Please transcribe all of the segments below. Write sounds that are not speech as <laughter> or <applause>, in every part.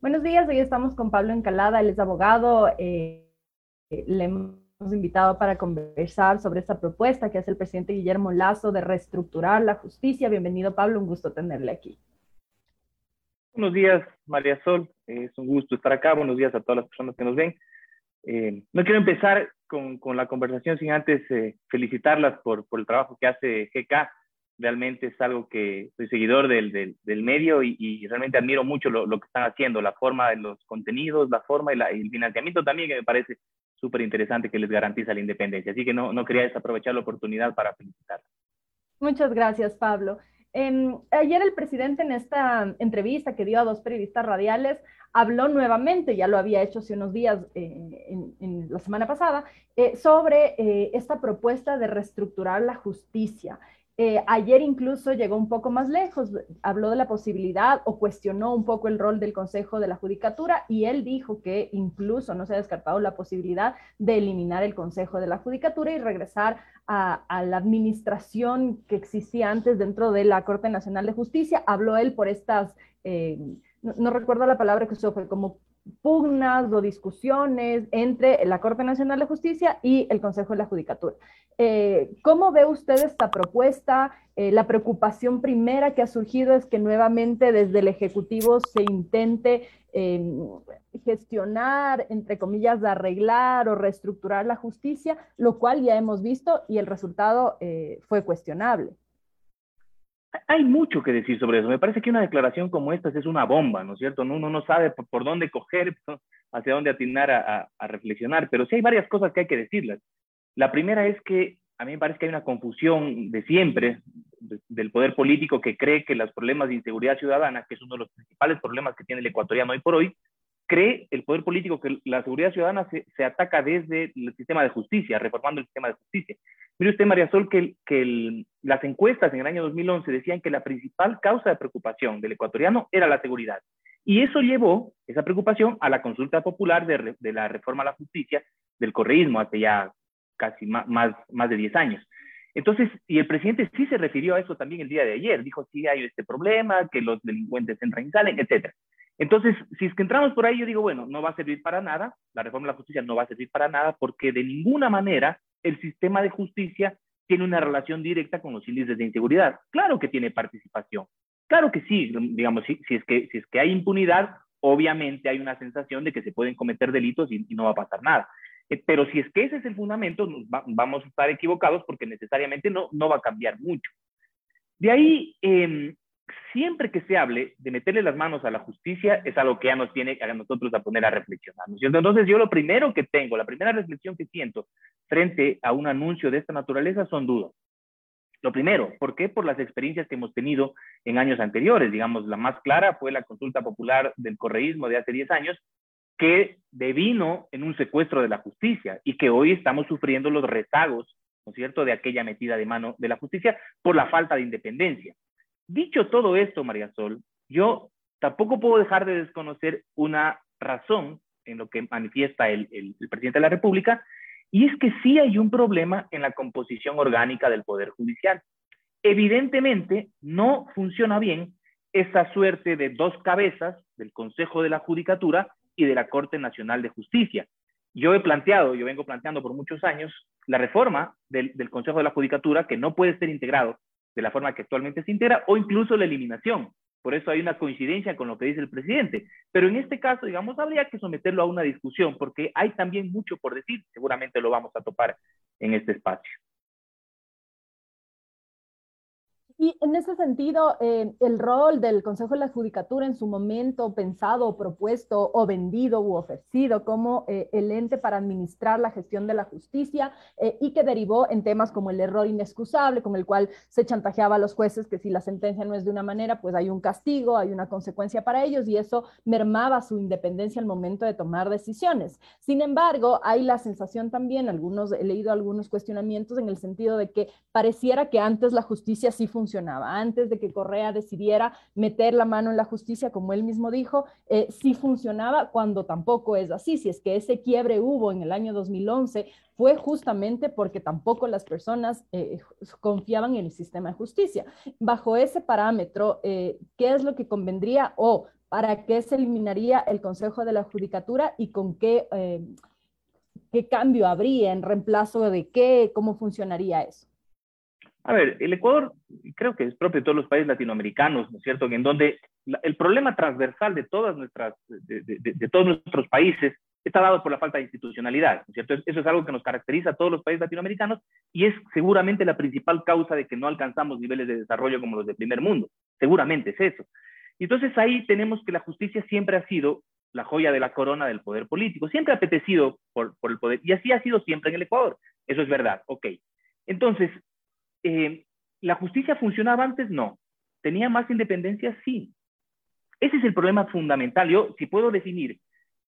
Buenos días, hoy estamos con Pablo Encalada, él es abogado. Eh, le hemos invitado para conversar sobre esta propuesta que hace el presidente Guillermo Lazo de reestructurar la justicia. Bienvenido, Pablo, un gusto tenerle aquí. Buenos días, María Sol. Es un gusto estar acá. Buenos días a todas las personas que nos ven. Eh, no quiero empezar con, con, la conversación sin antes eh, felicitarlas por, por, el trabajo que hace GK realmente es algo que soy seguidor del, del, medio y, realmente admiro mucho lo, lo, que están haciendo, la forma de los contenidos, la forma y, la, y el financiamiento también, que me parece súper interesante que les garantiza la independencia. Así que no, no quería desaprovechar la oportunidad para felicitar. Muchas gracias, Pablo. Eh, ayer el presidente en esta entrevista que dio a dos periodistas radiales habló nuevamente, ya lo había hecho hace unos días eh, en, en, la semana pasada, eh, sobre eh, esta propuesta de reestructurar la justicia. Eh, ayer incluso llegó un poco más lejos, habló de la posibilidad o cuestionó un poco el rol del Consejo de la Judicatura y él dijo que incluso no se ha descartado la posibilidad de eliminar el Consejo de la Judicatura y regresar a, la administración que existía antes dentro de la Corte Nacional de Justicia. Habló él por estas, eh, no, no, recuerdo la palabra que usó, fue como pugnas o discusiones entre la Corte Nacional de Justicia y el Consejo de la Judicatura. Eh, ¿Cómo ve usted esta propuesta? Eh, la preocupación primera que ha surgido es que nuevamente desde el Ejecutivo se intente eh, gestionar, entre comillas, arreglar o reestructurar la justicia, lo cual ya hemos visto y el resultado eh, fue cuestionable. Hay mucho que decir sobre eso. Me parece que una declaración como esta es una bomba, ¿no es cierto? Uno no sabe por, dónde coger, <laughs> hacia dónde atinar a, reflexionar, pero sí hay varias cosas que hay que decirlas. La primera es que a mí me parece que hay una confusión de siempre de, del poder político que cree que los problemas de inseguridad ciudadana, que es uno de los principales problemas que tiene el ecuatoriano hoy por hoy, cree el poder político que la seguridad ciudadana se, ataca desde el sistema de justicia, reformando el sistema de justicia. Mire usted, María Sol, que, que el, las encuestas en el año 2011 decían que la principal causa de preocupación del ecuatoriano era la seguridad. Y eso llevó, esa preocupación, a la consulta popular de, de la reforma a la justicia del correísmo hace ya casi más, más, más de 10 años. Entonces, y el presidente sí se refirió a eso también el día de ayer, dijo, sí hay este problema, que los delincuentes entran y salen, etc. Entonces, si es que entramos por ahí, yo digo, bueno, no va a servir para nada, la reforma de la justicia no va a servir para nada, porque de ninguna manera el sistema de justicia tiene una relación directa con los índices de inseguridad. Claro que tiene participación, claro que sí, digamos, si, si es, que, si es que hay impunidad, obviamente hay una sensación de que se pueden cometer delitos y, no va a pasar nada. Eh, pero si es que ese es el fundamento, vamos a estar equivocados porque necesariamente no, no va a cambiar mucho. De ahí, eh, siempre que se hable de meterle las manos a la justicia, es algo que ya nos tiene a nosotros a poner a reflexionar. Entonces, yo lo primero que tengo, la primera reflexión que siento frente a un anuncio de esta naturaleza son dudas. Lo primero, ¿por qué? Por las experiencias que hemos tenido en años anteriores. Digamos, la más clara fue la consulta popular del correísmo de hace 10 años, que devino en un secuestro de la justicia y que hoy estamos sufriendo los rezagos, ¿no es cierto?, de aquella metida de mano de la justicia por la falta de independencia. Dicho todo esto, María Sol, yo tampoco puedo dejar de desconocer una razón en lo que manifiesta el, presidente de la República, y es que sí hay un problema en la composición orgánica del Poder Judicial. Evidentemente, no funciona bien esa suerte de dos cabezas del Consejo de la Judicatura y de la Corte Nacional de Justicia. Yo he planteado, yo vengo planteando por muchos años, la reforma del, del Consejo de la Judicatura, que no puede ser integrado de la forma que actualmente se integra, o incluso la eliminación. Por eso hay una coincidencia con lo que dice el presidente. Pero en este caso, digamos, habría que someterlo a una discusión, porque hay también mucho por decir, seguramente lo vamos a topar en este espacio. Y en ese sentido, eh, el rol del Consejo de la Judicatura en su momento pensado, propuesto o vendido u ofrecido como eh, el ente para administrar la gestión de la justicia eh, y que derivó en temas como el error inexcusable, con el cual se chantajeaba a los jueces que si la sentencia no es de una manera, pues hay un castigo, hay una consecuencia para ellos y eso mermaba su independencia al momento de tomar decisiones. Sin embargo, hay la sensación también, algunos, he leído algunos cuestionamientos en el sentido de que pareciera que antes la justicia sí funcionaba Antes de que Correa decidiera meter la mano en la justicia, como él mismo dijo, eh, sí funcionaba cuando tampoco es así. Si es que ese quiebre hubo en el año 2011, fue justamente porque tampoco las personas eh, confiaban en el sistema de justicia. Bajo ese parámetro, eh, ¿qué es lo que convendría o ¿para qué se eliminaría el Consejo de la Judicatura y con qué, eh, qué cambio habría, en reemplazo de qué, cómo funcionaría eso? A ver, el Ecuador creo que es propio de todos los países latinoamericanos, ¿no es cierto? En donde el problema transversal de, todas nuestras, de, todos nuestros países está dado por la falta de institucionalidad, ¿no es cierto? Eso es algo que nos caracteriza a todos los países latinoamericanos y es seguramente la principal causa de que no alcanzamos niveles de desarrollo como los del primer mundo. Seguramente es eso. Y entonces ahí tenemos que la justicia siempre ha sido la joya de la corona del poder político, siempre ha apetecido por, por el poder, y así ha sido siempre en el Ecuador. Eso es verdad, ok. Entonces, eh, ¿La justicia funcionaba antes? No. ¿Tenía más independencia? Sí. Ese es el problema fundamental. Yo, si puedo definir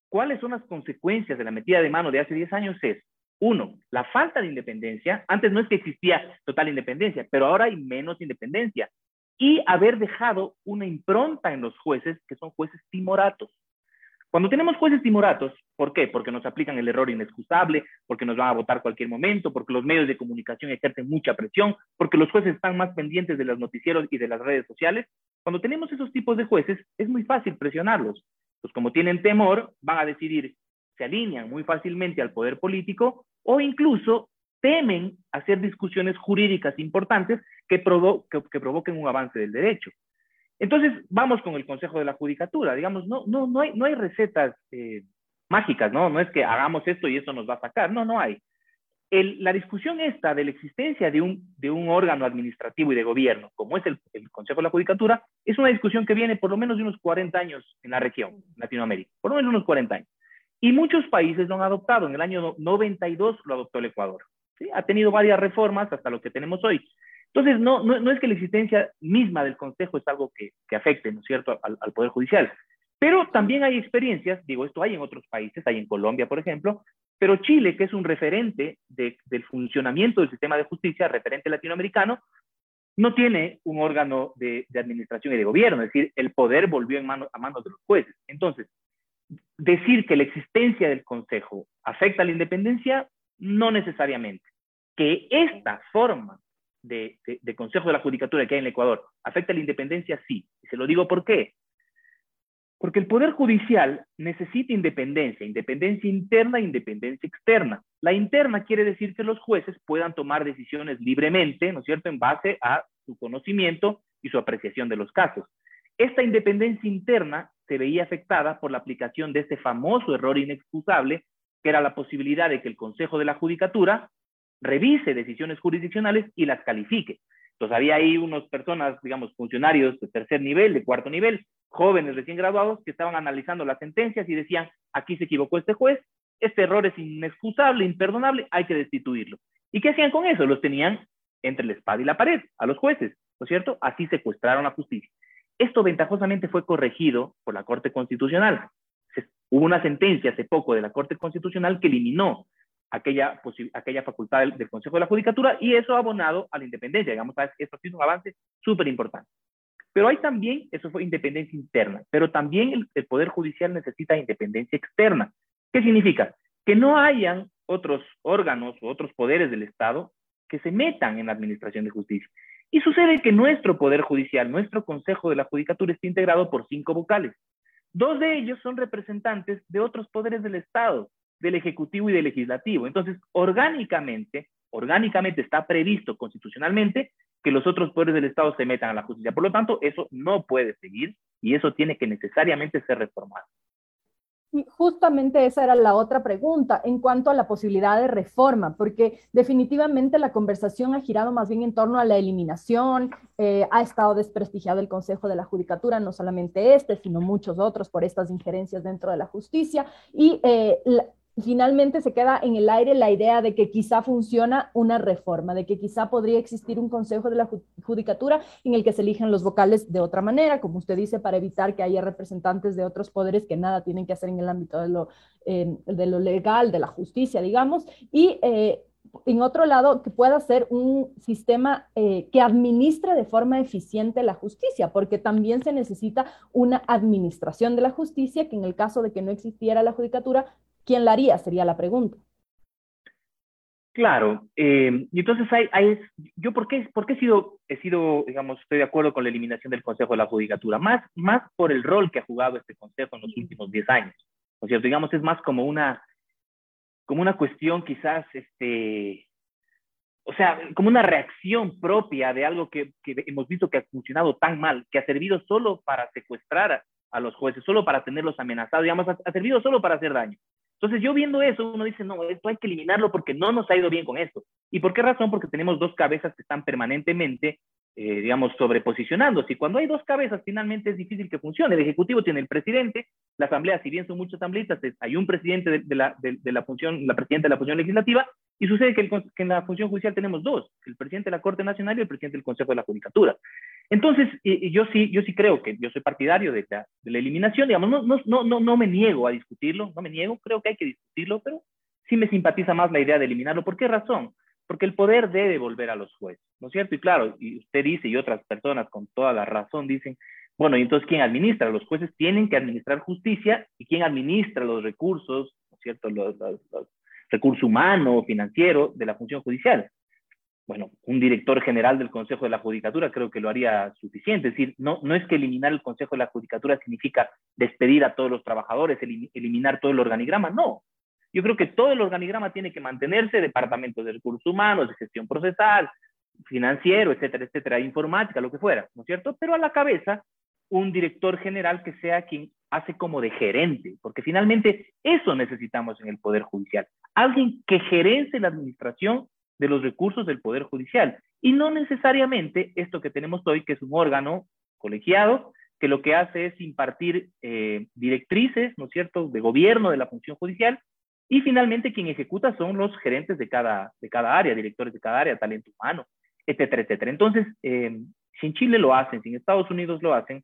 cuáles son las consecuencias de la metida de mano de hace 10 años, es, uno, la falta de independencia. Antes no es que existía total independencia, pero ahora hay menos independencia. Y haber dejado una impronta en los jueces, que son jueces timoratos. Cuando tenemos jueces timoratos, ¿por qué? Porque nos aplican el error inexcusable, porque nos van a votar cualquier momento, porque los medios de comunicación ejercen mucha presión, porque los jueces están más pendientes de los noticieros y de las redes sociales. Cuando tenemos esos tipos de jueces, es muy fácil presionarlos. Pues como tienen temor, van a decidir, se alinean muy fácilmente al poder político o incluso temen hacer discusiones jurídicas importantes que, que provoquen un avance del derecho. Entonces, vamos con el Consejo de la Judicatura. Digamos, no, no, no, hay, no hay recetas eh, mágicas, ¿no? No es que hagamos esto y eso nos va a sacar. No, no hay. la discusión esta de la existencia de un, de un órgano administrativo y de gobierno, como es el, Consejo de la Judicatura, es una discusión que viene por lo menos de unos 40 años en la región, Latinoamérica, por lo menos unos 40 años. Y muchos países lo han adoptado. En el año 92 lo adoptó el Ecuador. Ha tenido varias reformas hasta lo que tenemos hoy. Entonces, no, no, es que la existencia misma del Consejo es algo que, que afecte, ¿no es cierto?, al, Poder Judicial. Pero también hay experiencias, digo, esto hay en otros países, hay en Colombia, por ejemplo, pero Chile, que es un referente del funcionamiento del sistema de justicia, referente latinoamericano, no tiene un órgano de, administración y de gobierno, es decir, el poder volvió en mano, a manos de los jueces. Entonces, decir que la existencia del Consejo afecta a la independencia, no necesariamente. Que esta forma de, Consejo de la Judicatura que hay en el Ecuador afecta la independencia, sí. Y se lo digo por qué. Porque el Poder Judicial necesita independencia, independencia interna e independencia externa. La interna quiere decir que los jueces puedan tomar decisiones libremente, ¿no es cierto?, en base a su conocimiento y su apreciación de los casos. Esta independencia interna se veía afectada por la aplicación de este famoso error inexcusable, que era la posibilidad de que el Consejo de la Judicatura revise decisiones jurisdiccionales y las califique. Entonces había ahí unas personas, digamos, funcionarios de tercer nivel, de cuarto nivel, jóvenes recién graduados, que estaban analizando las sentencias y decían, aquí se equivocó este juez, este error es inexcusable, imperdonable, hay que destituirlo. ¿Y qué hacían con eso? Los tenían entre la espada y la pared, a los jueces, ¿no es cierto? Así secuestraron la justicia. Esto ventajosamente fue corregido por la Corte Constitucional. Hubo una sentencia hace poco de la Corte Constitucional que eliminó aquella, aquella facultad del, Consejo de la Judicatura y eso ha abonado a la independencia. Digamos, esto ha sido un avance súper importante. Pero hay también, eso fue independencia interna, pero también el, el, Poder Judicial necesita independencia externa. ¿Qué significa? Que no hayan otros órganos o otros poderes del Estado que se metan en la administración de justicia. Y sucede que nuestro Poder Judicial, nuestro Consejo de la Judicatura está integrado por cinco vocales. Dos de ellos son representantes de otros poderes del Estado, del Ejecutivo y del Legislativo. Entonces, orgánicamente, orgánicamente está previsto constitucionalmente que los otros poderes del Estado se metan a la justicia. Por lo tanto, eso no puede seguir y eso tiene que necesariamente ser reformado. Justamente esa era la otra pregunta en cuanto a la posibilidad de reforma, porque definitivamente la conversación ha girado más bien en torno a la eliminación, eh, ha estado desprestigiado el Consejo de la Judicatura, no solamente este, sino muchos otros por estas injerencias dentro de la justicia, y eh, finalmente se queda en el aire la idea de que quizá funciona una reforma, de que quizá podría existir un consejo de la judicatura en el que se elijan los vocales de otra manera, como usted dice, para evitar que haya representantes de otros poderes que nada tienen que hacer en el ámbito de lo, lo legal, de la justicia, digamos, y eh, en otro lado, que pueda ser un sistema eh, que administre de forma eficiente la justicia, porque también se necesita una administración de la justicia que en el caso de que no existiera la judicatura ¿Quién la haría? Sería la pregunta. Claro, eh, y entonces hay, hay, yo por qué, por qué he sido, he sido, digamos, estoy de acuerdo con la eliminación del Consejo de la Judicatura, más, más por el rol que ha jugado este Consejo en los últimos 10 años, ¿no es cierto? Digamos, es más como una, como una cuestión quizás, este, o sea, como una reacción propia de algo que, que hemos visto que ha funcionado tan mal, que ha servido solo para secuestrar a, a los jueces, solo para tenerlos amenazados, digamos, ha, ha servido solo para hacer daño. Entonces yo viendo eso, uno dice, no, esto hay que eliminarlo porque no nos ha ido bien con esto. ¿Y por qué razón? Porque tenemos dos cabezas que están permanentemente, eh, digamos, sobreposicionándose. Y cuando hay dos cabezas, finalmente es difícil que funcione. El Ejecutivo tiene el presidente, la Asamblea, si bien son muchos asambleístas, hay un presidente de, la, de, la, función, la presidenta de la función legislativa, y sucede que, el, que, en la función judicial tenemos dos, el presidente de la Corte Nacional y el presidente del Consejo de la Judicatura. Entonces, yo, sí, yo sí creo que yo soy partidario de la, la eliminación, digamos, no, no, no, no me niego a discutirlo, no me niego, creo que hay que discutirlo, pero sí me simpatiza más la idea de eliminarlo. ¿Por qué razón? Porque el poder debe volver a los jueces, ¿no es cierto? Y claro, y usted dice, y otras personas con toda la razón dicen, bueno, y entonces, ¿quién administra? Los jueces tienen que administrar justicia, y ¿quién administra los recursos, ¿no es cierto? Los, recursos humanos, financieros de la función judicial bueno, un director general del Consejo de la Judicatura creo que lo haría suficiente. Es decir, no, no es que eliminar el Consejo de la Judicatura significa despedir a todos los trabajadores, eliminar todo el organigrama, no. Yo creo que todo el organigrama tiene que mantenerse, departamentos de recursos humanos, de gestión procesal, financiero, etcétera, etcétera, informática, lo que fuera, ¿no es cierto? Pero a la cabeza, un director general que sea quien hace como de gerente, porque finalmente eso necesitamos en el Poder Judicial. Alguien que gerence la administración de los recursos del Poder Judicial. Y no necesariamente esto que tenemos hoy, que es un órgano colegiado, que lo que hace es impartir eh, directrices, ¿no es cierto?, de gobierno de la función judicial, y finalmente quien ejecuta son los gerentes de cada, de cada área, directores de cada área, talento humano, etcétera, etcétera. Entonces, eh, si en Chile lo hacen, si en Estados Unidos lo hacen,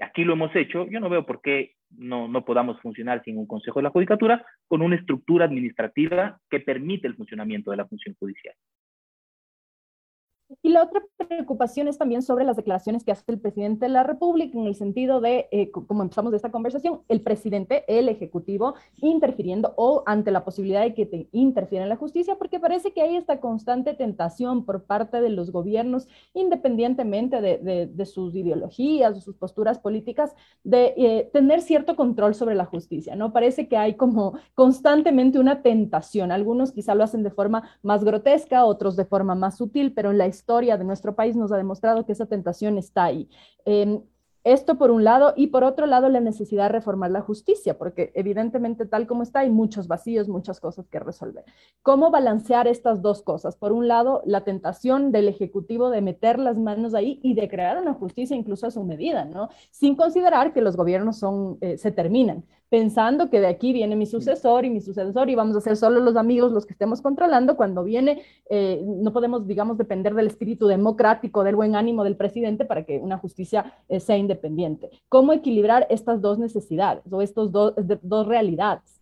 aquí lo hemos hecho, yo no veo por qué no, no podamos funcionar sin un Consejo de la Judicatura con una estructura administrativa que permite el funcionamiento de la función judicial. Y la otra preocupación es también sobre las declaraciones que hace el presidente de la República en el sentido de, eh, como empezamos de esta conversación, el presidente, el Ejecutivo, interfiriendo o ante la posibilidad de que te interfiera en la justicia, porque parece que hay esta constante tentación por parte de los gobiernos, independientemente de, de, de sus ideologías o sus posturas políticas, de eh, tener cierto control sobre la justicia, ¿no? Parece que hay como constantemente una tentación. Algunos quizá lo hacen de forma más grotesca, otros de forma más sutil, pero en la historia de nuestro país nos ha demostrado que esa tentación está ahí. Eh, esto por un lado y por otro lado la necesidad de reformar la justicia, porque evidentemente tal como está hay muchos vacíos, muchas cosas que resolver. ¿Cómo balancear estas dos cosas? Por un lado, la tentación del Ejecutivo de meter las manos ahí y de crear una justicia incluso a su medida, ¿no? Sin considerar que los gobiernos son, eh, se terminan pensando que de aquí viene mi sucesor y mi sucesor y vamos a ser solo los amigos los que estemos controlando. Cuando viene, eh, no podemos, digamos, depender del espíritu democrático, del buen ánimo del presidente para que una justicia eh, sea independiente. ¿Cómo equilibrar estas dos necesidades o estas dos, dos realidades?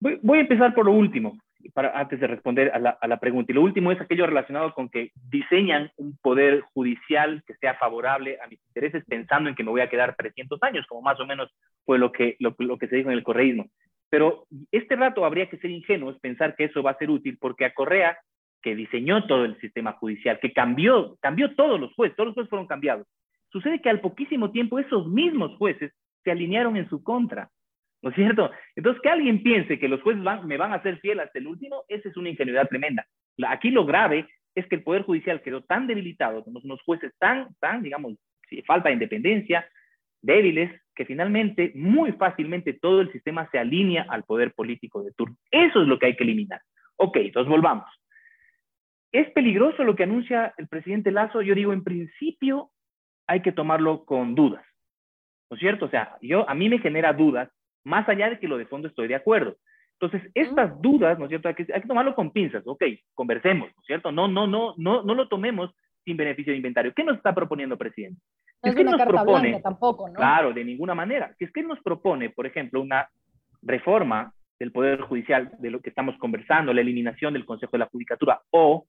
Voy, a empezar por lo último para, antes de responder a la, pregunta. Y lo último es aquello relacionado con que diseñan un poder judicial que sea favorable a mis intereses pensando en que me voy a quedar 300 años, como más o menos fue lo que, lo que se dijo en el correísmo. Pero este rato habría que ser ingenuos pensar que eso va a ser útil porque a Correa, que diseñó todo el sistema judicial, que cambió, cambió todos los jueces, todos los jueces fueron cambiados. Sucede que al poquísimo tiempo esos mismos jueces se alinearon en su contra ¿No es cierto? Entonces, que alguien piense que los jueces me van a ser fiel hasta el último, esa es una ingenuidad tremenda. Aquí lo grave es que el Poder Judicial quedó tan debilitado, tenemos unos jueces tan, tan, digamos, falta de independencia, débiles, que finalmente, muy fácilmente, todo el sistema se alinea al poder político de turno. Eso es lo que hay que eliminar. Ok, entonces volvamos. ¿Es peligroso lo que anuncia el presidente Lazo? Yo digo, en principio hay que tomarlo con dudas. ¿No es cierto? O sea, yo, a mí me genera dudas más allá de que lo de fondo estoy de acuerdo. Entonces, estas dudas, ¿no es cierto? Hay que, hay que tomarlo con pinzas, ok, conversemos, ¿no es cierto? No, no, no, no, no lo tomemos sin beneficio de inventario. ¿Qué nos está proponiendo el presidente? No es, que nos propone, blanca, tampoco, ¿no? Claro, de ninguna manera. Si es que nos propone, por ejemplo, una reforma del Poder Judicial, de lo que estamos conversando, la eliminación del Consejo de la Judicatura o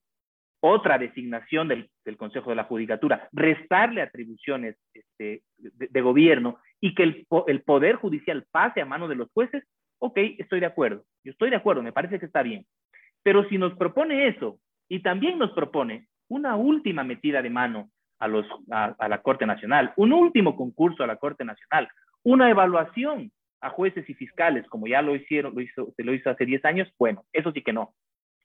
otra designación del, Consejo de la Judicatura, restarle atribuciones este, de, gobierno y que el, Poder Judicial pase a mano de los jueces, ok, estoy de acuerdo. Yo estoy de acuerdo, me parece que está bien. Pero si nos propone eso y también nos propone una última metida de mano a, la Corte Nacional, un último concurso a la Corte Nacional, una evaluación a jueces y fiscales, como ya lo hicieron, se lo hizo hace 10 años, bueno, eso sí que no.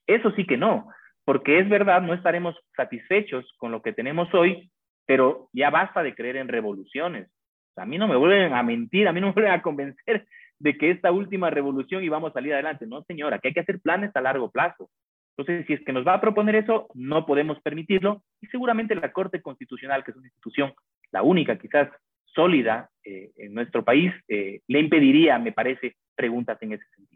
Eso sí que no, porque es verdad, no estaremos satisfechos con lo que tenemos hoy, pero ya basta de creer en revoluciones. a mí no me vuelven a mentir, a mí no <laughs> me vuelven a convencer de que esta última revolución íbamos a salir adelante. No, señora, que hay que hacer planes a largo plazo. Entonces, si es que nos va a proponer eso, no podemos permitirlo y seguramente la Corte Constitucional, que es una institución, la única quizás sólida eh, en nuestro país, eh, le impediría, me parece, preguntas en ese sentido.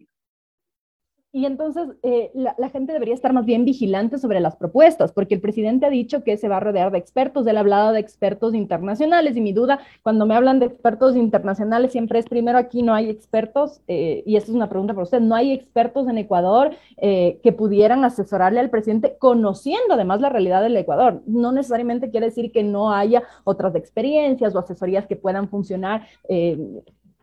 Y entonces eh, la, gente debería estar más bien vigilante sobre las propuestas, porque el presidente ha dicho que se va a rodear de expertos, él ha hablado de expertos internacionales y mi duda, cuando me hablan de expertos internacionales, siempre es primero aquí no hay expertos, eh, y esta es una pregunta para usted, no hay expertos en Ecuador eh, que pudieran asesorarle al presidente conociendo además la realidad del Ecuador. No necesariamente quiere decir que no haya otras experiencias o asesorías que puedan funcionar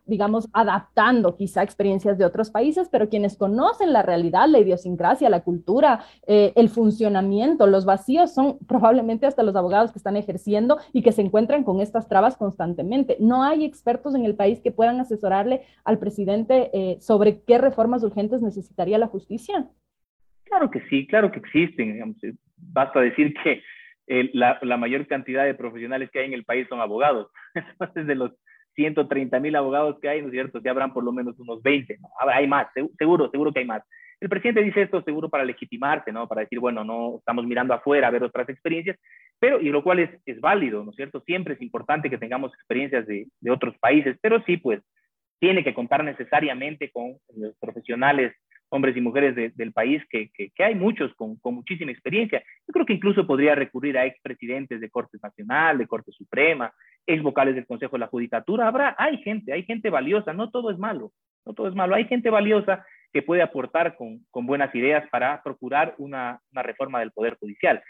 digamos, adaptando quizá experiencias de otros países, pero quienes conocen la realidad, la idiosincrasia, la cultura, eh, el funcionamiento, los vacíos, son probablemente hasta los abogados que están ejerciendo y que se encuentran con estas trabas constantemente. No hay expertos en el país que puedan asesorarle al presidente eh, sobre qué reformas urgentes necesitaría la justicia. Claro que sí, claro que existen. Eh, basta decir que la, la, mayor cantidad de profesionales que hay en el país son abogados. <laughs> Entonces, de los 130 mil abogados que hay, ¿no es cierto? Ya habrán por lo menos unos 20, ¿no? Hay más, seguro, seguro que hay más. El presidente dice esto seguro para legitimarse, ¿no? Para decir, bueno, no estamos mirando afuera a ver otras experiencias, pero, y lo cual es, es válido, ¿no es cierto? Siempre es importante que tengamos experiencias de, de otros países, pero sí, pues, tiene que contar necesariamente con los profesionales hombres y mujeres del país, que, hay muchos con, muchísima experiencia. Yo creo que incluso podría recurrir a expresidentes de Corte Nacional, de Corte Suprema, ex vocales del Consejo de la Judicatura. Habrá, hay gente, hay gente valiosa, no todo es malo, no todo es malo. Hay gente valiosa que puede aportar con, buenas ideas para procurar una, reforma del Poder Judicial.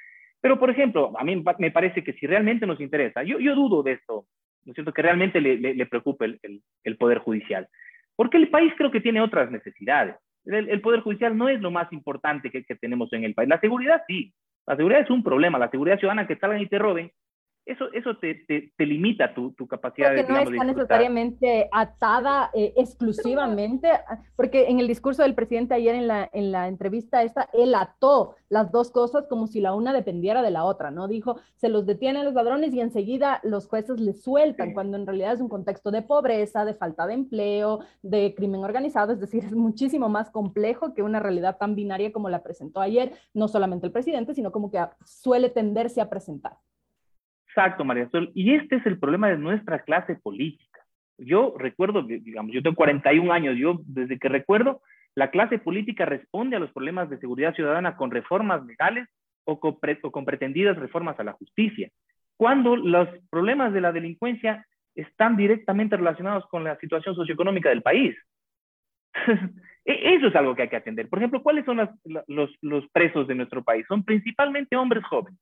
Pero, por ejemplo, a mí me parece que si realmente nos interesa, yo, dudo de esto, ¿no es cierto?, que realmente le, le, preocupe el, el Poder Judicial. Porque el país creo que tiene otras necesidades. El, Poder Judicial no es lo más importante que, que, tenemos en el país. La seguridad sí, la seguridad es un problema. La seguridad ciudadana que salgan y te roben eso, eso te, te, te limita tu, tu capacidad de no está necesariamente atada eh, exclusivamente, porque en el discurso del presidente ayer en la, en la entrevista esta, él ató las dos cosas como si la una dependiera de la otra, ¿no? Dijo, se los detienen los ladrones y enseguida los jueces les sueltan, cuando en realidad es un contexto de pobreza, de falta de empleo, de crimen organizado, es decir, <laughs> es muchísimo más complejo que una realidad tan binaria como la presentó ayer, no solamente el presidente, sino como que suele tenderse a presentar. Exacto, María Sol. Y este es el problema de nuestra clase política. Yo recuerdo, digamos, yo tengo 41 años, yo desde que recuerdo, la clase política responde a los problemas de seguridad ciudadana con reformas legales o con, pretendidas reformas a la justicia, cuando los problemas de la delincuencia están directamente relacionados con la situación socioeconómica del país. <laughs> E-, eso es algo que hay que atender. Por ejemplo, ¿cuáles son los, los presos de nuestro país? Son principalmente hombres jóvenes.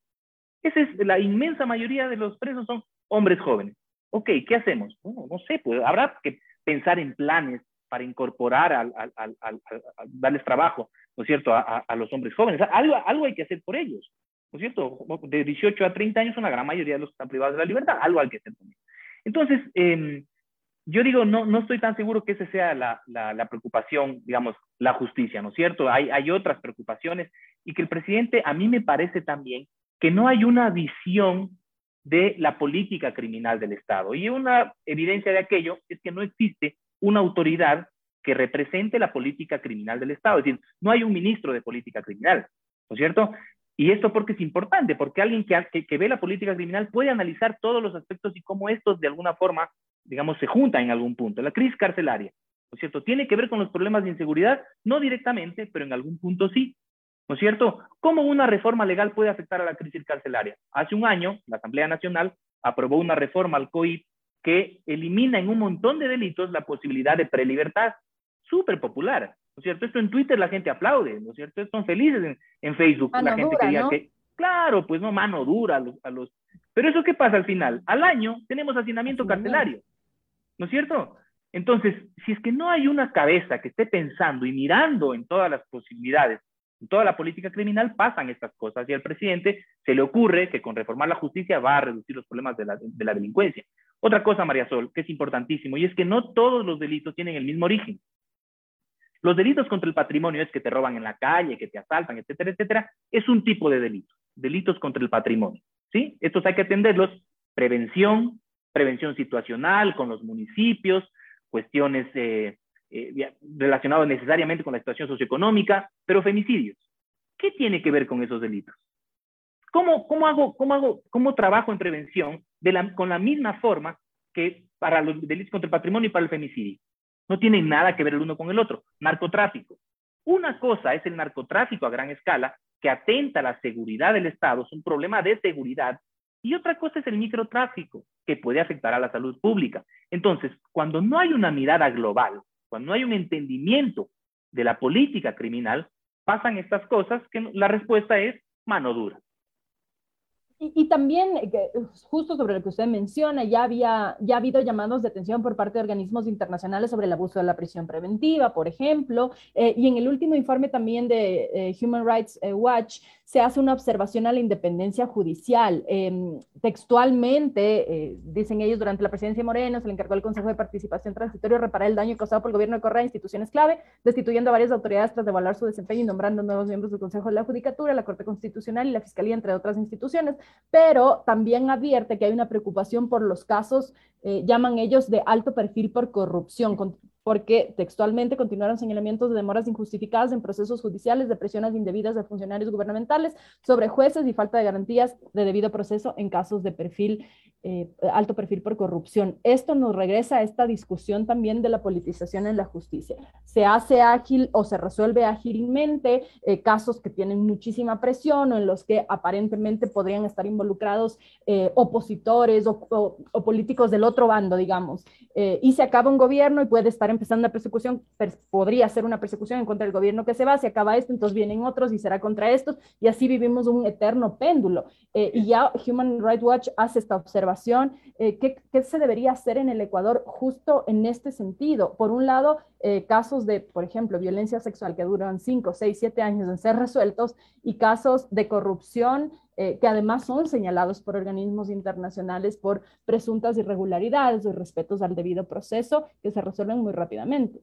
Esa es la inmensa mayoría de los presos son hombres jóvenes. Ok, ¿qué hacemos? no sé, pues habrá que pensar en planes para incorporar, al, al, al, darles trabajo, ¿no es cierto?, a, los hombres jóvenes. Algo, algo hay que hacer por ellos, ¿no es cierto? De 18 a 30 años, una gran mayoría de los están privados de la libertad, algo hay que hacer por ellos. Entonces, eh, yo digo, no, no estoy tan seguro que esa sea la, la, la, preocupación, digamos, la justicia, ¿no es cierto? Hay, hay otras preocupaciones y que el presidente, a mí me parece también que no hay una visión de la política criminal del Estado. Y una evidencia de aquello es que no existe una autoridad que represente la política criminal del Estado. Es decir, no hay un ministro de política criminal, ¿no es cierto? Y esto porque es importante, porque alguien que, que, ve la política criminal puede analizar todos los aspectos y cómo estos de alguna forma, digamos, se juntan en algún punto. La crisis carcelaria, ¿no es cierto? Tiene que ver con los problemas de inseguridad, no directamente, pero en algún punto sí. ¿No es cierto? ¿Cómo una reforma legal puede afectar a la crisis carcelaria? Hace un año, la Asamblea Nacional aprobó una reforma al COIP que elimina en un montón de delitos la posibilidad de prelibertad. Súper popular, ¿no es cierto? Esto en Twitter la gente aplaude, ¿no es cierto? Están felices en, Facebook. la gente quería que, claro, pues no, mano dura a los, Pero eso qué pasa al final? Al año tenemos hacinamiento carcelario, ¿no es cierto? Entonces, si es que no hay una cabeza que esté pensando y mirando en todas las posibilidades En toda la política criminal pasan estas cosas y al presidente se le ocurre que con reformar la justicia va a reducir los problemas de la, de la delincuencia. Otra cosa, María Sol, que es importantísimo, y es que no todos los delitos tienen el mismo origen. Los delitos contra el patrimonio es que te roban en la calle, que te asaltan, etcétera, etcétera, es un tipo de delito, delitos contra el patrimonio. ¿sí? Estos hay que atenderlos, prevención, prevención situacional con los municipios, cuestiones eh, eh, relacionadas necesariamente con la situación socioeconómica, pero femicidios. ¿Qué tiene que ver con esos delitos? ¿Cómo, cómo, hago, cómo, hago, cómo trabajo en prevención con la misma forma que para los delitos contra el patrimonio y para el femicidio? No tienen nada que ver el uno con el otro. Narcotráfico. Una cosa es el narcotráfico a gran escala, que atenta a la seguridad del Estado, es un problema de seguridad, y otra cosa es el microtráfico, que puede afectar a la salud pública. Entonces, cuando no hay una mirada global, cuando no hay un entendimiento de la política criminal, pasan estas cosas que la respuesta es mano dura. Y, también, eh, justo sobre lo que usted menciona, ya, había, ya ha habido llamados de atención por parte de organismos internacionales sobre el abuso de la prisión preventiva, por ejemplo, eh, y en el último informe también de eh, Human Rights Watch se hace una observación a la independencia judicial. Em, textualmente, dicen ellos, durante la presidencia de Moreno se le encargó al Consejo de Participación Transitorio reparar el daño causado por el gobierno de Correa a instituciones clave, destituyendo a varias autoridades tras evaluar su desempeño y nombrando nuevos miembros del Consejo de la Judicatura, la Corte Constitucional y la Fiscalía, entre otras instituciones pero también advierte que hay una preocupación por los casos, eh, llaman ellos de alto perfil por corrupción, porque textualmente continuaron señalamientos de demoras injustificadas en procesos judiciales, de presiones indebidas de funcionarios gubernamentales sobre jueces y falta de garantías de debido proceso en casos de perfil eh, alto perfil por corrupción. Esto nos regresa a esta discusión también de la politización en la justicia. Se hace ágil o se resuelve ágilmente eh, casos que tienen muchísima presión o en los que aparentemente podrían estar involucrados eh, opositores o, políticos del otro bando, digamos. y se acaba un gobierno y puede estar empezando una persecución, podría ser una persecución en contra del gobierno que se va, se acaba esto, entonces vienen otros y será contra estos, y así vivimos un eterno péndulo. y ya Human Rights Watch hace esta observación eh, ¿qué, se debería hacer en el Ecuador justo en este sentido? Por un lado, eh, casos de, por ejemplo, violencia sexual que duran 5, 6, 7 años en ser resueltos y casos de corrupción eh, que además son señalados por organismos internacionales por presuntas irregularidades o irrespetos al debido proceso que se resuelven muy rápidamente.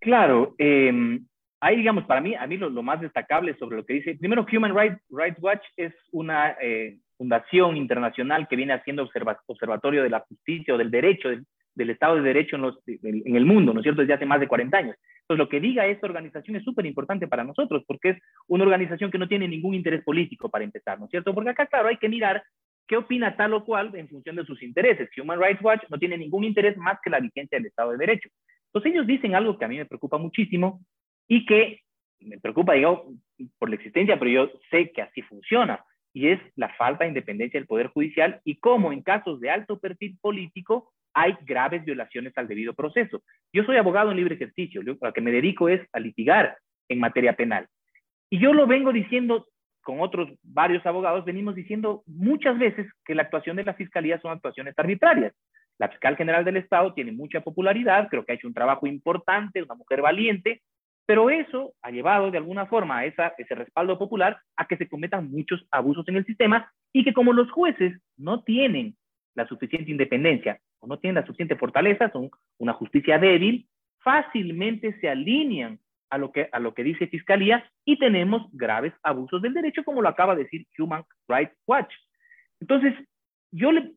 Claro, eh, ahí, digamos, para mí, a mí lo, más destacable sobre lo que dice, primero, Human Rights, Rights Watch es una eh, fundación internacional que viene haciendo observatorio de la justicia o del derecho, del, Estado de Derecho en, los, en, el mundo, ¿no es cierto?, desde hace más de 40 años. Entonces, lo que diga esta organización es súper importante para nosotros, porque es una organización que no tiene ningún interés político para empezar, ¿no es cierto? Porque acá, claro, hay que mirar qué opina tal o cual en función de sus intereses. Human Rights Watch no tiene ningún interés más que la vigencia del Estado de Derecho. Entonces, ellos dicen algo que a mí me preocupa muchísimo y que me preocupa, digo, por la existencia, pero yo sé que así funciona y es la falta de independencia del Poder Judicial y cómo en casos de alto perfil político hay graves violaciones al debido proceso. Yo soy abogado en libre ejercicio, lo que me dedico es a litigar en materia penal. Y yo lo vengo diciendo con otros varios abogados, venimos diciendo muchas veces que la actuación de la Fiscalía son actuaciones arbitrarias. La fiscal general del Estado tiene mucha popularidad, creo que ha hecho un trabajo importante, una mujer valiente, pero eso ha llevado de alguna forma a ese respaldo popular a que se cometan muchos abusos en el sistema y que como los jueces no tienen la suficiente independencia o no tienen la suficiente fortaleza, son una justicia débil, fácilmente se alinean a lo que, a lo que dice Fiscalía y tenemos graves abusos del derecho, como lo acaba de decir Human Rights Watch. Entonces, yo le,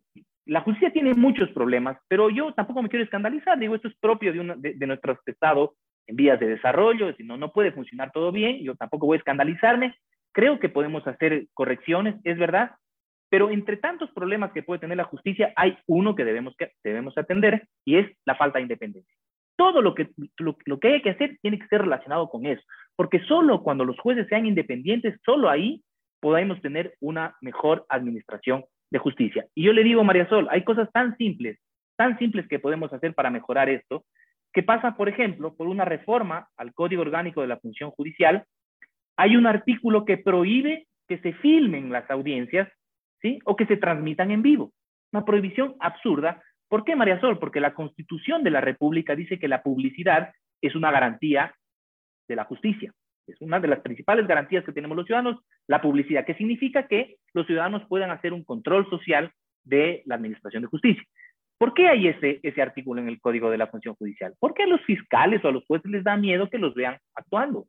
la justicia tiene muchos problemas, pero yo tampoco me quiero escandalizar, digo, esto es propio de, de, de nuestro Estado en vías de desarrollo, si no, no puede funcionar todo bien, yo tampoco voy a escandalizarme, creo que podemos hacer correcciones, es verdad, pero entre tantos problemas que puede tener la justicia, hay uno que debemos, que debemos atender y es la falta de independencia. Todo lo que, lo que hay que hacer tiene que ser relacionado con eso, porque solo cuando los jueces sean independientes, solo ahí podemos tener una mejor administración de justicia. Y yo le digo, María Sol, hay cosas tan simples, tan simples que podemos hacer para mejorar esto, que pasa, por ejemplo, por una reforma al Código Orgánico de la Función Judicial. Hay un artículo que prohíbe que se filmen las audiencias, ¿sí? O que se transmitan en vivo. Una prohibición absurda. ¿Por qué, María Sol? Porque la Constitución de la República dice que la publicidad es una garantía de la justicia. Es una de las principales garantías que tenemos los ciudadanos, la publicidad, que significa que los ciudadanos puedan hacer un control social de la administración de justicia. ¿Por qué hay ese, ese artículo en el Código de la Función Judicial? Porque a los fiscales o a los jueces les da miedo que los vean actuando.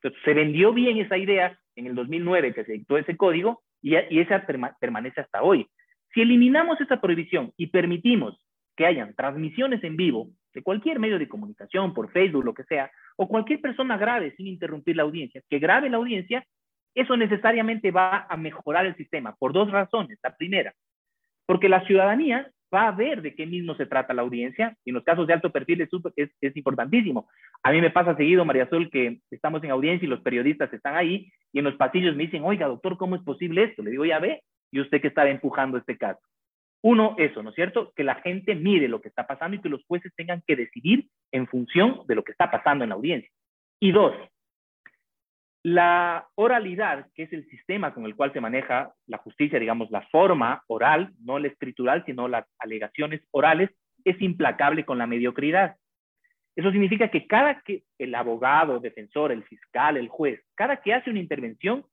Entonces, se vendió bien esa idea en el 2009 que se dictó ese código y, y esa permanece hasta hoy. Si eliminamos esa prohibición y permitimos que hayan transmisiones en vivo de cualquier medio de comunicación, por Facebook, lo que sea, o cualquier persona grave sin interrumpir la audiencia, que grabe la audiencia, eso necesariamente va a mejorar el sistema por dos razones. La primera, porque la ciudadanía va a ver de qué mismo se trata la audiencia. Y en los casos de alto perfil es, importantísimo. A mí me pasa seguido, María Sol, que estamos en audiencia y los periodistas están ahí y en los pasillos me dicen, oiga, doctor, ¿cómo es posible esto? Le digo, ya ve, y usted que estaba empujando este caso. Uno, eso, ¿no es cierto? Que la gente mire lo que está pasando y que los jueces tengan que decidir en función de lo que está pasando en la audiencia. Y dos, la oralidad, que es el sistema con el cual se maneja la justicia, digamos, la forma oral, no la escritural, sino las alegaciones orales, es implacable con la mediocridad. Eso significa que cada que el abogado, defensor, el fiscal, el juez, cada que hace una intervención,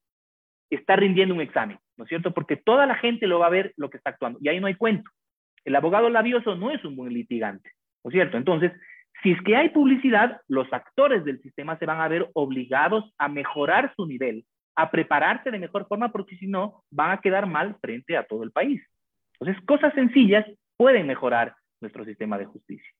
está rindiendo un examen, ¿no es cierto? Porque toda la gente lo va a ver lo que está actuando. Y ahí no hay cuento. El abogado labioso no es un buen litigante, ¿no es cierto? Entonces, si es que hay publicidad, los actores del sistema se van a ver obligados a mejorar su nivel, a prepararse de mejor forma, porque si no, van a quedar mal frente a todo el país. Entonces, cosas sencillas pueden mejorar nuestro sistema de justicia.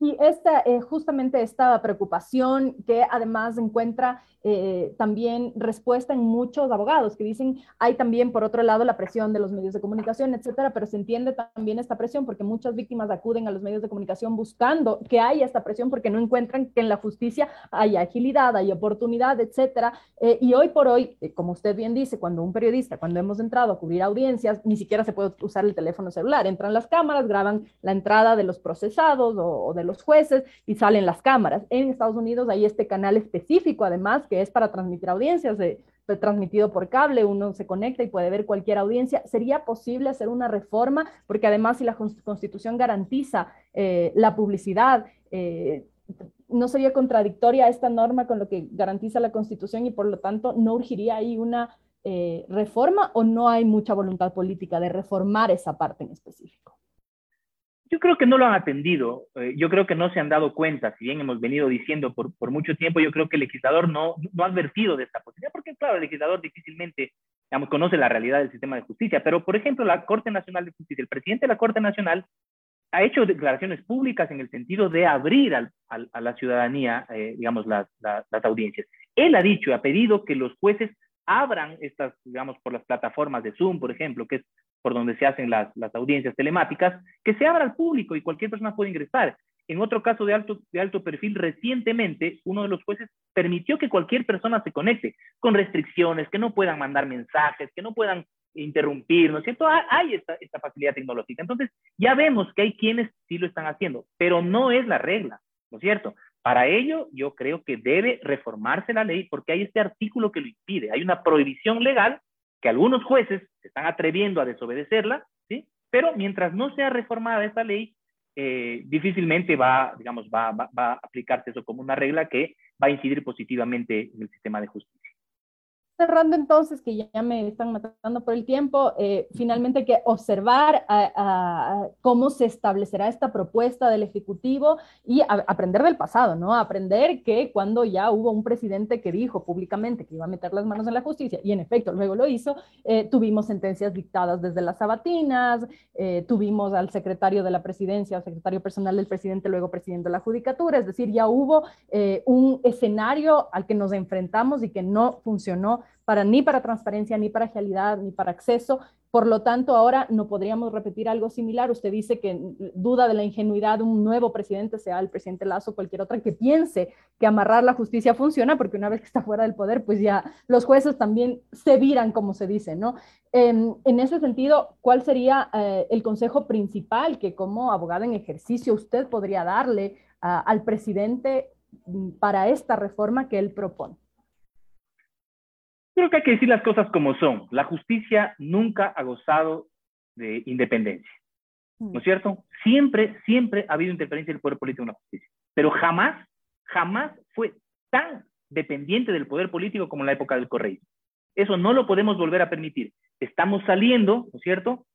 Y esta, eh, justamente esta preocupación que además encuentra eh, también respuesta en muchos abogados que dicen, hay también por otro lado la presión de los medios de comunicación, etcétera, pero se entiende también esta presión porque muchas víctimas acuden a los medios de comunicación buscando que haya esta presión porque no encuentran que en la justicia hay agilidad, hay oportunidad, etcétera. Eh, y hoy por hoy, como usted bien dice, cuando un periodista, cuando hemos entrado a cubrir audiencias, ni siquiera se puede usar el teléfono celular, entran las cámaras, graban la entrada de los procesados o, o de los jueces y salen las cámaras. En Estados Unidos hay este canal específico, además, que es para transmitir audiencias, de, transmitido por cable, uno se conecta y puede ver cualquier audiencia. ¿Sería posible hacer una reforma? Porque además, si la Constitución garantiza eh, la publicidad, eh, ¿no sería contradictoria esta norma con lo que garantiza la Constitución y por lo tanto no urgiría ahí una eh, reforma o no hay mucha voluntad política de reformar esa parte en específico? Yo creo que no lo han atendido, eh, yo creo que no se han dado cuenta, si bien hemos venido diciendo por, por mucho tiempo, yo creo que el legislador no, no ha advertido de esta posibilidad, porque claro, el legislador difícilmente digamos, conoce la realidad del sistema de justicia, pero por ejemplo, la Corte Nacional de Justicia, el presidente de la Corte Nacional ha hecho declaraciones públicas en el sentido de abrir al, a la ciudadanía, eh, digamos, las, las, las audiencias. Él ha dicho, ha pedido que los jueces abran estas, digamos, por las plataformas de Zoom, por ejemplo, que es por donde se hacen las, las audiencias telemáticas, que se abra al público y cualquier persona puede ingresar. En otro caso de alto, de alto perfil, recientemente uno de los jueces permitió que cualquier persona se conecte con restricciones, que no puedan mandar mensajes, que no puedan interrumpir, ¿no es cierto? Hay esta, esta facilidad tecnológica. Entonces, ya vemos que hay quienes sí lo están haciendo, pero no es la regla, ¿no es cierto? Para ello, yo creo que debe reformarse la ley porque hay este artículo que lo impide. Hay una prohibición legal que algunos jueces se están atreviendo a desobedecerla, ¿sí? Pero mientras no sea reformada esta ley, eh, difícilmente va, digamos, va, va, va a aplicarse eso como una regla que va a incidir positivamente en el sistema de justicia cerrando entonces, que ya me están matando por el tiempo, eh, finalmente hay que observar cómo se establecerá esta propuesta del Ejecutivo y aprender del pasado, ¿no? Aprender que cuando ya hubo un presidente que dijo públicamente que iba a meter las manos en la justicia, y en efecto luego lo hizo, eh, tuvimos sentencias dictadas desde las sabatinas, eh, tuvimos al secretario de la presidencia, secretario personal del presidente, luego presidente de la judicatura, es decir, ya hubo un escenario al que nos enfrentamos y que no funcionó para, ni para transparencia, ni para agilidad, ni para acceso. Por lo tanto, ahora no podríamos repetir algo similar. Usted dice que duda de la ingenuidad de un nuevo presidente, sea el presidente Lazo o cualquier otra, que piense que amarrar la justicia funciona, porque una vez que está fuera del poder, pues ya los jueces también se viran, como se dice, ¿no? En, ese sentido, ¿cuál sería eh, el consejo principal que como abogada en ejercicio usted podría darle uh, al presidente mm, para esta reforma que él propone? Creo que hay que decir las cosas como son. La justicia nunca ha gozado de independencia. ¿No es cierto? Siempre, siempre ha habido interferencia del poder político en la justicia. Pero jamás, jamás fue tan dependiente del poder político como en la época del correo. Eso no lo podemos volver a permitir. Estamos saliendo, ¿no es cierto?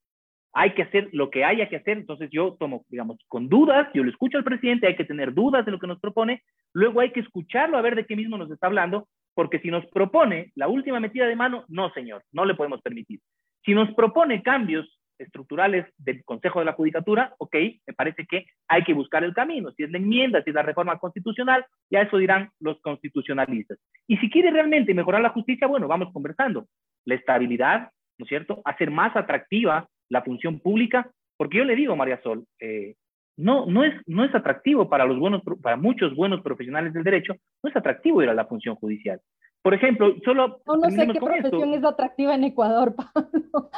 Hay que hacer lo que haya que hacer. Entonces yo tomo, digamos, con dudas, yo lo escucho al presidente, hay que tener dudas de lo que nos propone, luego hay que escucharlo a ver de qué mismo nos está hablando, porque si nos propone la última metida de mano, no, señor, no le podemos permitir. Si nos propone cambios estructurales del Consejo de la Judicatura, ok, me parece que hay que buscar el camino. Si es la enmienda, si es la reforma constitucional, ya eso dirán los constitucionalistas. Y si quiere realmente mejorar la justicia, bueno, vamos conversando. La estabilidad, ¿no es cierto? Hacer más atractiva la función pública, porque yo le digo, María Sol, eh, no, no, es, no es atractivo para, los buenos, para muchos buenos profesionales del derecho, no es atractivo ir a la función judicial. Por ejemplo, solo... No, no sé qué profesión es atractiva en Ecuador, <laughs> Pablo,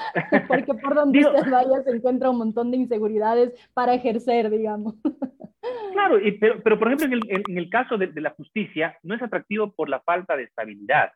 porque por <laughs> donde usted vaya se encuentra un montón de inseguridades para ejercer, digamos. <laughs> Claro, pero, pero por ejemplo, en el, en el caso de, de, la justicia, no es atractivo por la falta de estabilidad.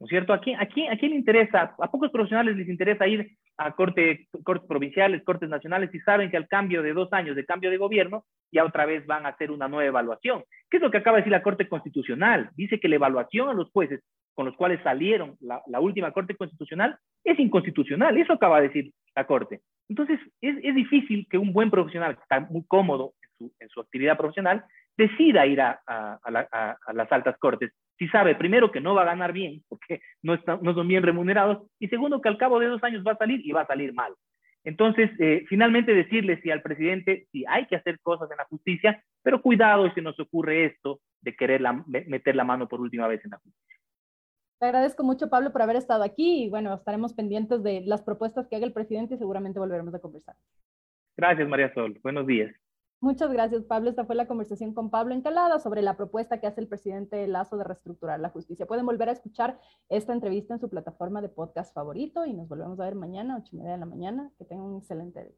¿No es cierto? ¿A quién, a, quién, ¿A quién le interesa? A pocos profesionales les interesa ir a corte, cortes provinciales, cortes nacionales, y saben que al cambio de dos años de cambio de gobierno, ya otra vez van a hacer una nueva evaluación. ¿Qué es lo que acaba de decir la Corte Constitucional? Dice que la evaluación a los jueces con los cuales salieron la, la última Corte Constitucional es inconstitucional. Eso acaba de decir la Corte. Entonces, es, es difícil que un buen profesional que está muy cómodo en su, en su actividad profesional decida ir a, a, a, la, a, las altas cortes, si sabe, primero, que no va a ganar bien, <laughs> porque no, está, no son bien remunerados, y segundo, que al cabo de dos años va a salir y va a salir mal. Entonces, eh, finalmente decirle si al presidente, si hay que hacer cosas en la justicia, pero cuidado si nos ocurre esto de querer la, meter la mano por última vez en la justicia. Te agradezco mucho, Pablo, por haber estado aquí y bueno, estaremos pendientes de las propuestas que haga el presidente y seguramente volveremos a conversar. Gracias, María Sol. Buenos días. Muchas gracias, Pablo. Esta fue la conversación con Pablo Encalada sobre la propuesta que hace el presidente Lazo de reestructurar la justicia. Pueden volver a escuchar esta entrevista en su plataforma de podcast favorito y nos volvemos a ver mañana, ocho y media de la mañana. Que tengan un excelente día.